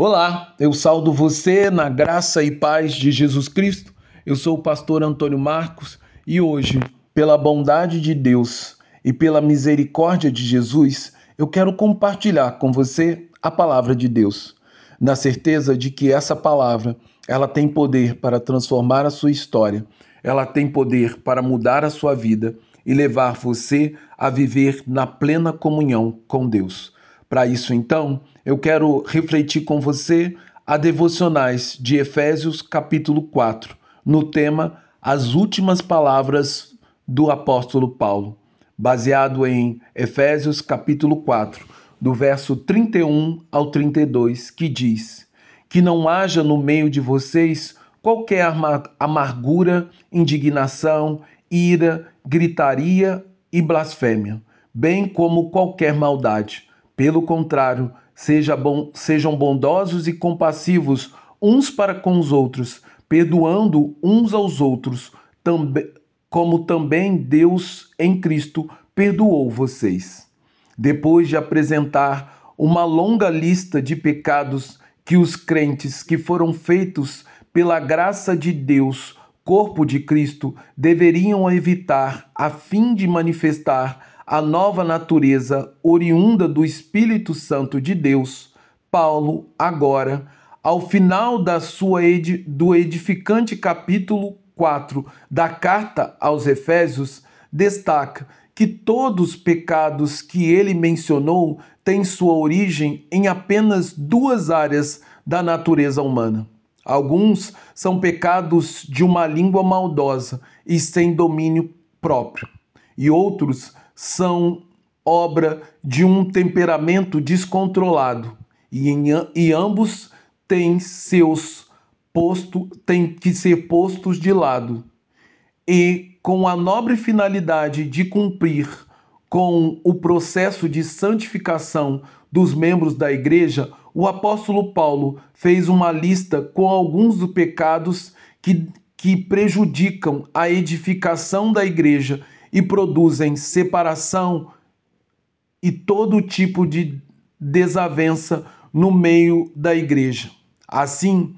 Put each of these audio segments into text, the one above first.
Olá, eu saldo você na graça e paz de Jesus Cristo. Eu sou o pastor Antônio Marcos e hoje, pela bondade de Deus e pela misericórdia de Jesus, eu quero compartilhar com você a palavra de Deus, na certeza de que essa palavra, ela tem poder para transformar a sua história. Ela tem poder para mudar a sua vida e levar você a viver na plena comunhão com Deus. Para isso, então, eu quero refletir com você a devocionais de Efésios, capítulo 4, no tema As últimas palavras do apóstolo Paulo, baseado em Efésios, capítulo 4, do verso 31 ao 32, que diz: Que não haja no meio de vocês qualquer amargura, indignação, ira, gritaria e blasfêmia, bem como qualquer maldade pelo contrário, seja bom, sejam bondosos e compassivos uns para com os outros, perdoando uns aos outros, tamb como também Deus em Cristo perdoou vocês. Depois de apresentar uma longa lista de pecados que os crentes que foram feitos pela graça de Deus, corpo de Cristo, deveriam evitar a fim de manifestar a nova natureza oriunda do Espírito Santo de Deus, Paulo, agora, ao final da sua ed do edificante capítulo 4 da carta aos Efésios, destaca que todos os pecados que ele mencionou têm sua origem em apenas duas áreas da natureza humana. Alguns são pecados de uma língua maldosa e sem domínio próprio, e outros são obra de um temperamento descontrolado. E, em, e ambos têm seus posto, têm que ser postos de lado. E com a nobre finalidade de cumprir com o processo de santificação dos membros da igreja, o apóstolo Paulo fez uma lista com alguns dos pecados que, que prejudicam a edificação da igreja e produzem separação e todo tipo de desavença no meio da igreja. Assim,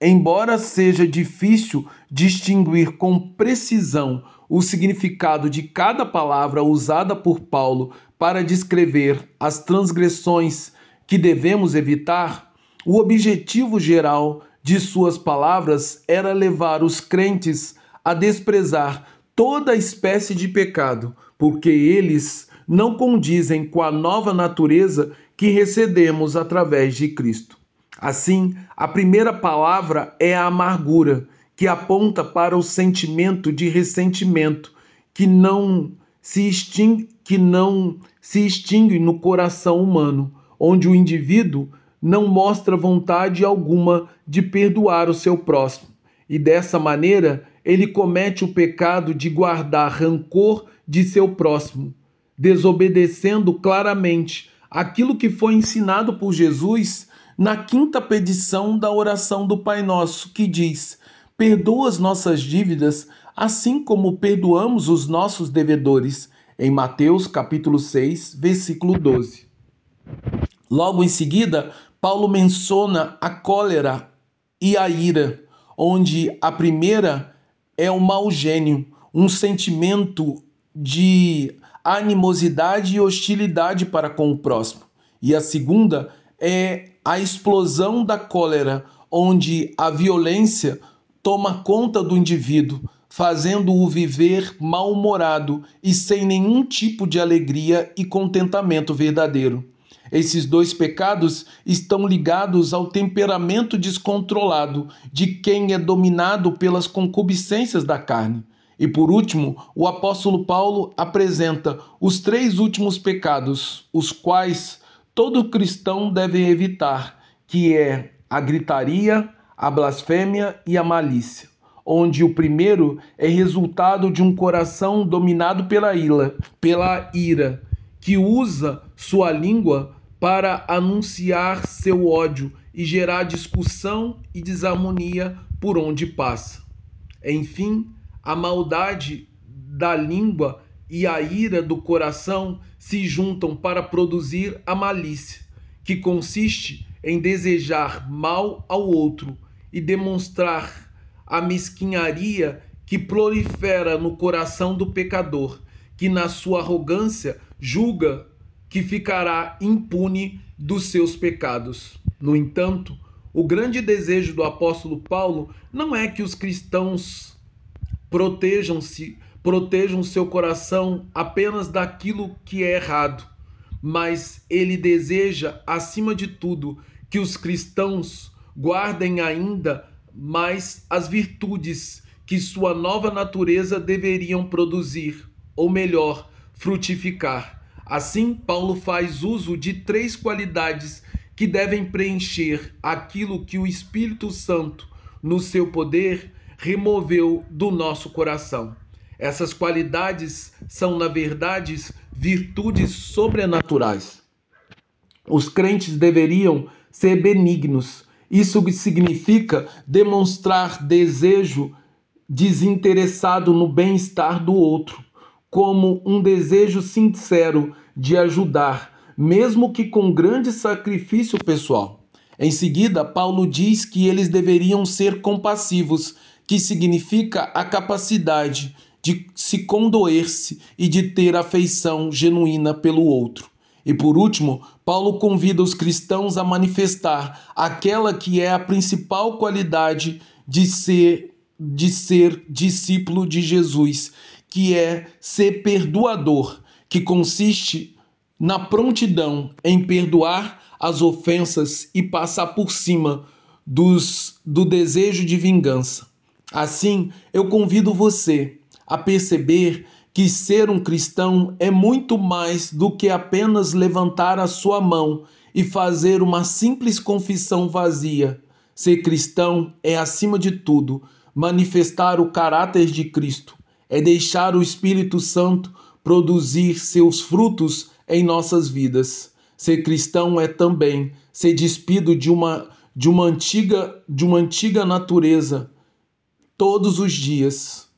embora seja difícil distinguir com precisão o significado de cada palavra usada por Paulo para descrever as transgressões que devemos evitar, o objetivo geral de suas palavras era levar os crentes a desprezar toda espécie de pecado, porque eles não condizem com a nova natureza que recebemos através de Cristo. Assim, a primeira palavra é a amargura, que aponta para o sentimento de ressentimento que não se extingue, que não se extingue no coração humano, onde o indivíduo não mostra vontade alguma de perdoar o seu próximo. E dessa maneira, ele comete o pecado de guardar rancor de seu próximo, desobedecendo claramente aquilo que foi ensinado por Jesus na quinta petição da oração do Pai Nosso, que diz: Perdoa as nossas dívidas, assim como perdoamos os nossos devedores, em Mateus capítulo 6, versículo 12. Logo em seguida, Paulo menciona a cólera e a ira, onde a primeira é o mau gênio, um sentimento de animosidade e hostilidade para com o próximo. E a segunda é a explosão da cólera, onde a violência toma conta do indivíduo, fazendo-o viver mal-humorado e sem nenhum tipo de alegria e contentamento verdadeiro. Esses dois pecados estão ligados ao temperamento descontrolado de quem é dominado pelas concupiscências da carne. E por último, o apóstolo Paulo apresenta os três últimos pecados, os quais todo cristão deve evitar, que é a gritaria, a blasfêmia e a malícia, onde o primeiro é resultado de um coração dominado pela ira, pela ira, que usa sua língua para anunciar seu ódio e gerar discussão e desarmonia por onde passa. Enfim, a maldade da língua e a ira do coração se juntam para produzir a malícia, que consiste em desejar mal ao outro e demonstrar a mesquinharia que prolifera no coração do pecador, que na sua arrogância julga que ficará impune dos seus pecados. No entanto, o grande desejo do apóstolo Paulo não é que os cristãos protejam-se, protejam seu coração apenas daquilo que é errado, mas ele deseja, acima de tudo, que os cristãos guardem ainda mais as virtudes que sua nova natureza deveriam produzir, ou melhor, frutificar. Assim, Paulo faz uso de três qualidades que devem preencher aquilo que o Espírito Santo, no seu poder, removeu do nosso coração. Essas qualidades são, na verdade, virtudes sobrenaturais. Os crentes deveriam ser benignos. Isso significa demonstrar desejo desinteressado no bem-estar do outro, como um desejo sincero de ajudar, mesmo que com grande sacrifício pessoal. Em seguida, Paulo diz que eles deveriam ser compassivos, que significa a capacidade de se condoer-se e de ter afeição genuína pelo outro. E por último, Paulo convida os cristãos a manifestar aquela que é a principal qualidade de ser de ser discípulo de Jesus, que é ser perdoador, que consiste na prontidão em perdoar as ofensas e passar por cima dos, do desejo de vingança. Assim, eu convido você a perceber que ser um cristão é muito mais do que apenas levantar a sua mão e fazer uma simples confissão vazia. Ser cristão é, acima de tudo, manifestar o caráter de Cristo, é deixar o Espírito Santo produzir seus frutos em nossas vidas. Ser cristão é também ser despido de uma de uma antiga de uma antiga natureza todos os dias.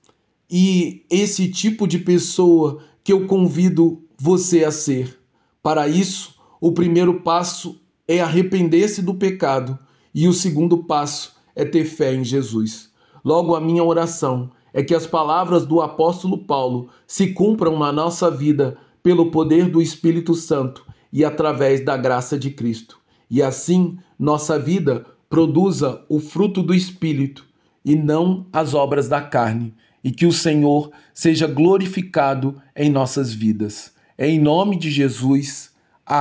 E esse tipo de pessoa que eu convido você a ser. Para isso, o primeiro passo é arrepender-se do pecado e o segundo passo é ter fé em Jesus. Logo, a minha oração é que as palavras do apóstolo Paulo se cumpram na nossa vida pelo poder do Espírito Santo e através da graça de Cristo. E assim, nossa vida produza o fruto do Espírito e não as obras da carne, e que o Senhor seja glorificado em nossas vidas. É em nome de Jesus